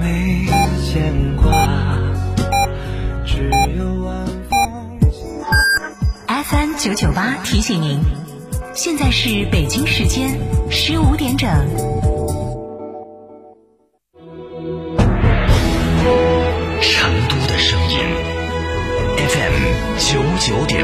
没牵挂，只有晚风。FM 九九八提醒您，现在是北京时间十五点整。成都的声音，FM 九九点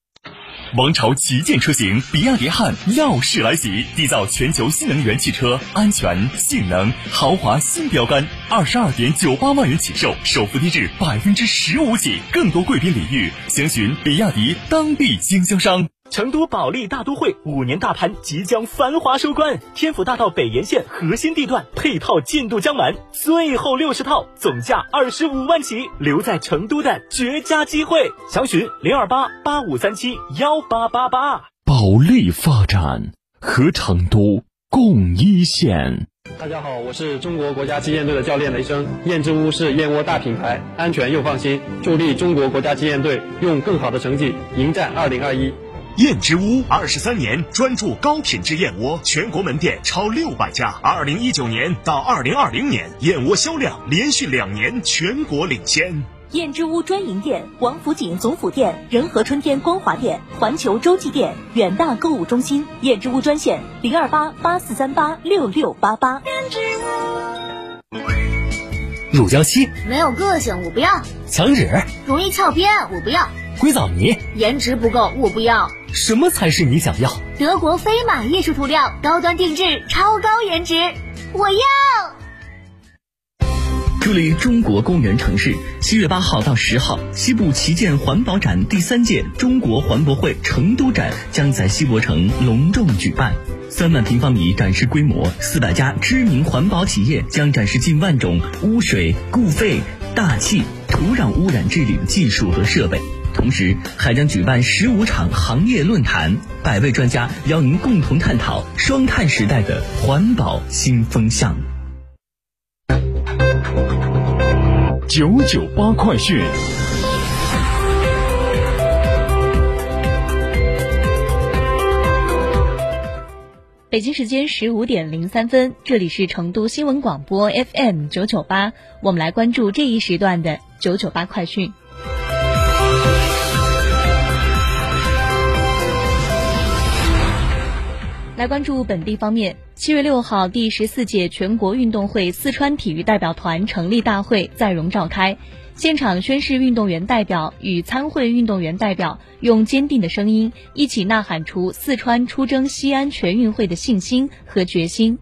王朝旗舰车型比亚迪汉耀世来袭，缔造全球新能源汽车安全、性能、豪华新标杆。二十二点九八万元起售，首付低至百分之十五起，更多贵宾礼遇，详询比亚迪当地经销商。成都保利大都会五年大盘即将繁华收官，天府大道北沿线核心地段配套进度将满，最后六十套，总价二十五万起，留在成都的绝佳机会，详询零二八八五三七幺八八八。保利发展和成都共一线。大家好，我是中国国家击剑队的教练雷声。燕之屋是燕窝大品牌，安全又放心，助力中国国家击剑队用更好的成绩迎战二零二一。燕之屋二十三年专注高品质燕窝，全国门店超六百家。二零一九年到二零二零年，燕窝销量连续两年全国领先。燕之屋专营店：王府井总府店、仁和春天光华店、环球洲际店、远大购物中心。燕之屋专线：零二八八四三八六六八八。乳胶漆没有个性，我不要；墙纸容易翘边，我不要；硅藻泥颜值不够，我不要。什么才是你想要？德国飞马艺术涂料，高端定制，超高颜值，我要。助力中国公园城市，七月八号到十号，西部旗舰环保展第三届中国环博会成都展将在西博城隆重举办。三万平方米展示规模，四百家知名环保企业将展示近万种污水、固废、大气、土壤污染治理的技术和设备。同时，还将举办十五场行业论坛，百位专家邀您共同探讨双碳时代的环保新风向。九九八快讯。北京时间十五点零三分，这里是成都新闻广播 FM 九九八，我们来关注这一时段的九九八快讯。来关注本地方面，七月六号，第十四届全国运动会四川体育代表团成立大会在蓉召开。现场宣誓运动员代表与参会运动员代表用坚定的声音一起呐喊出四川出征西安全运会的信心和决心。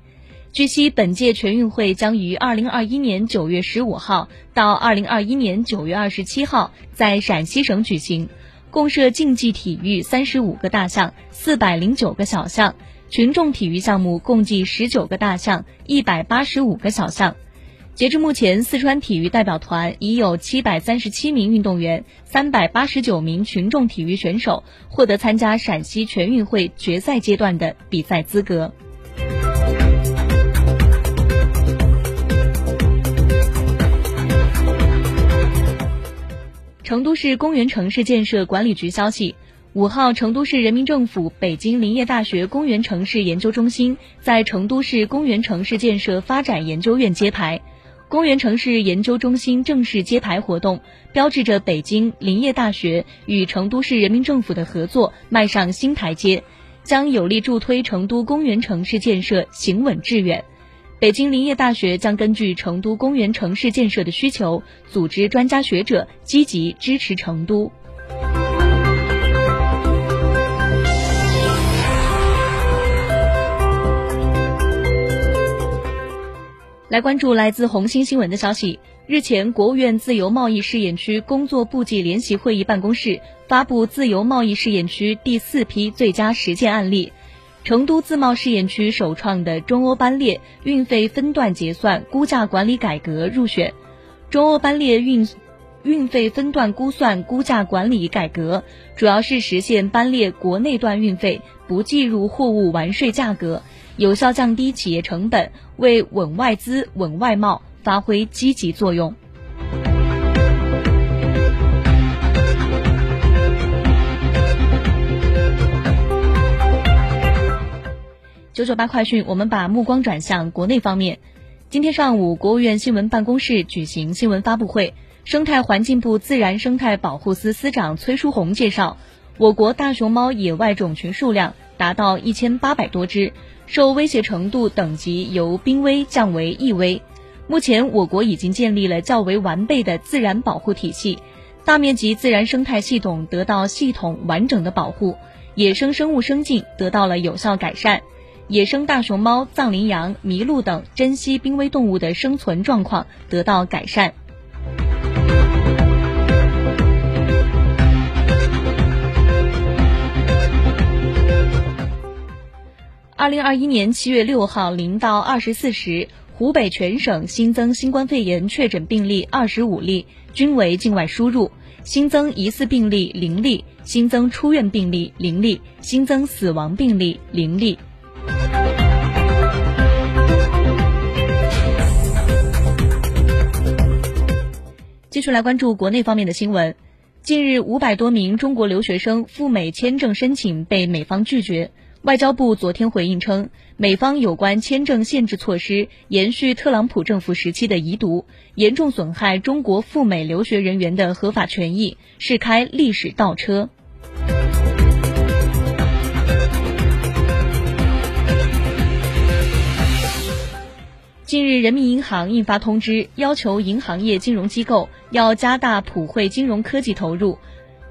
据悉，本届全运会将于二零二一年九月十五号到二零二一年九月二十七号在陕西省举行，共设竞技体育三十五个大项、四百零九个小项。群众体育项目共计十九个大项，一百八十五个小项。截至目前，四川体育代表团已有七百三十七名运动员、三百八十九名群众体育选手获得参加陕西全运会决赛阶段的比赛资格。成都市公园城市建设管理局消息。五号，成都市人民政府北京林业大学公园城市研究中心在成都市公园城市建设发展研究院揭牌。公园城市研究中心正式揭牌活动，标志着北京林业大学与成都市人民政府的合作迈上新台阶，将有力助推成都公园城市建设行稳致远。北京林业大学将根据成都公园城市建设的需求，组织专家学者积极支持成都。来关注来自红星新闻的消息。日前，国务院自由贸易试验区工作部际联席会议办公室发布自由贸易试验区第四批最佳实践案例，成都自贸试验区首创的中欧班列运费分段结算估价管理改革入选。中欧班列运运费分段估算估价管理改革，主要是实现班列国内段运费不计入货物完税价格，有效降低企业成本，为稳外资、稳外贸发挥积极作用。九九八快讯，我们把目光转向国内方面。今天上午，国务院新闻办公室举行新闻发布会，生态环境部自然生态保护司司长崔书红介绍，我国大熊猫野外种群数量达到一千八百多只，受威胁程度等级由濒危降为易危。目前，我国已经建立了较为完备的自然保护体系，大面积自然生态系统得到系统完整的保护，野生生物生境得到了有效改善。野生大熊猫、藏羚羊、麋鹿等珍稀濒危动物的生存状况得到改善。二零二一年七月六号零到二十四时，湖北全省新增新冠肺炎确诊病例二十五例，均为境外输入；新增疑似病例零例，新增出院病例零例，新增死亡病例零例。继续来关注国内方面的新闻。近日，五百多名中国留学生赴美签证申请被美方拒绝。外交部昨天回应称，美方有关签证限制措施延续特朗普政府时期的遗毒，严重损害中国赴美留学人员的合法权益，是开历史倒车。近日，人民银行印发通知，要求银行业金融机构要加大普惠金融科技投入，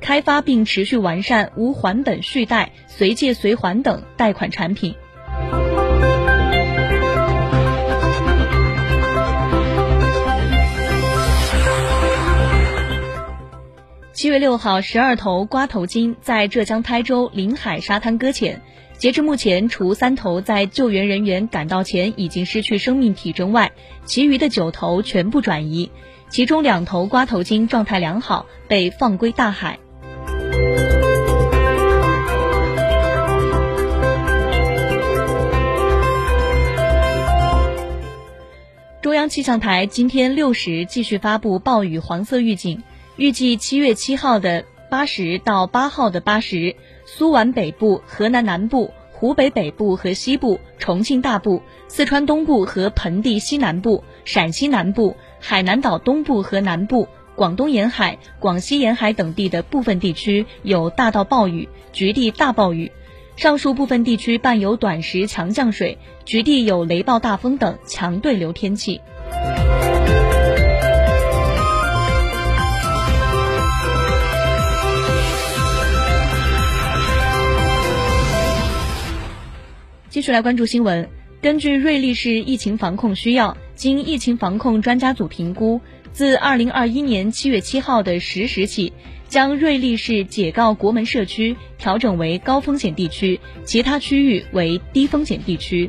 开发并持续完善无还本续贷、随借随还等贷款产品。七月六号，十二头瓜头鲸在浙江台州临海沙滩搁浅。截至目前，除三头在救援人员赶到前已经失去生命体征外，其余的九头全部转移，其中两头瓜头鲸状态良好，被放归大海。气象台今天六时继续发布暴雨黄色预警，预计七月七号的八时到八号的八时。苏皖北部、河南南部、湖北北部和西部、重庆大部、四川东部和盆地西南部、陕西南部、海南岛东部和南部、广东沿海、广西沿海等地的部分地区有大到暴雨，局地大暴雨。上述部分地区伴有短时强降水，局地有雷暴大风等强对流天气。继续来关注新闻。根据瑞丽市疫情防控需要，经疫情防控专家组评估，自二零二一年七月七号的十时起，将瑞丽市解告国门社区调整为高风险地区，其他区域为低风险地区。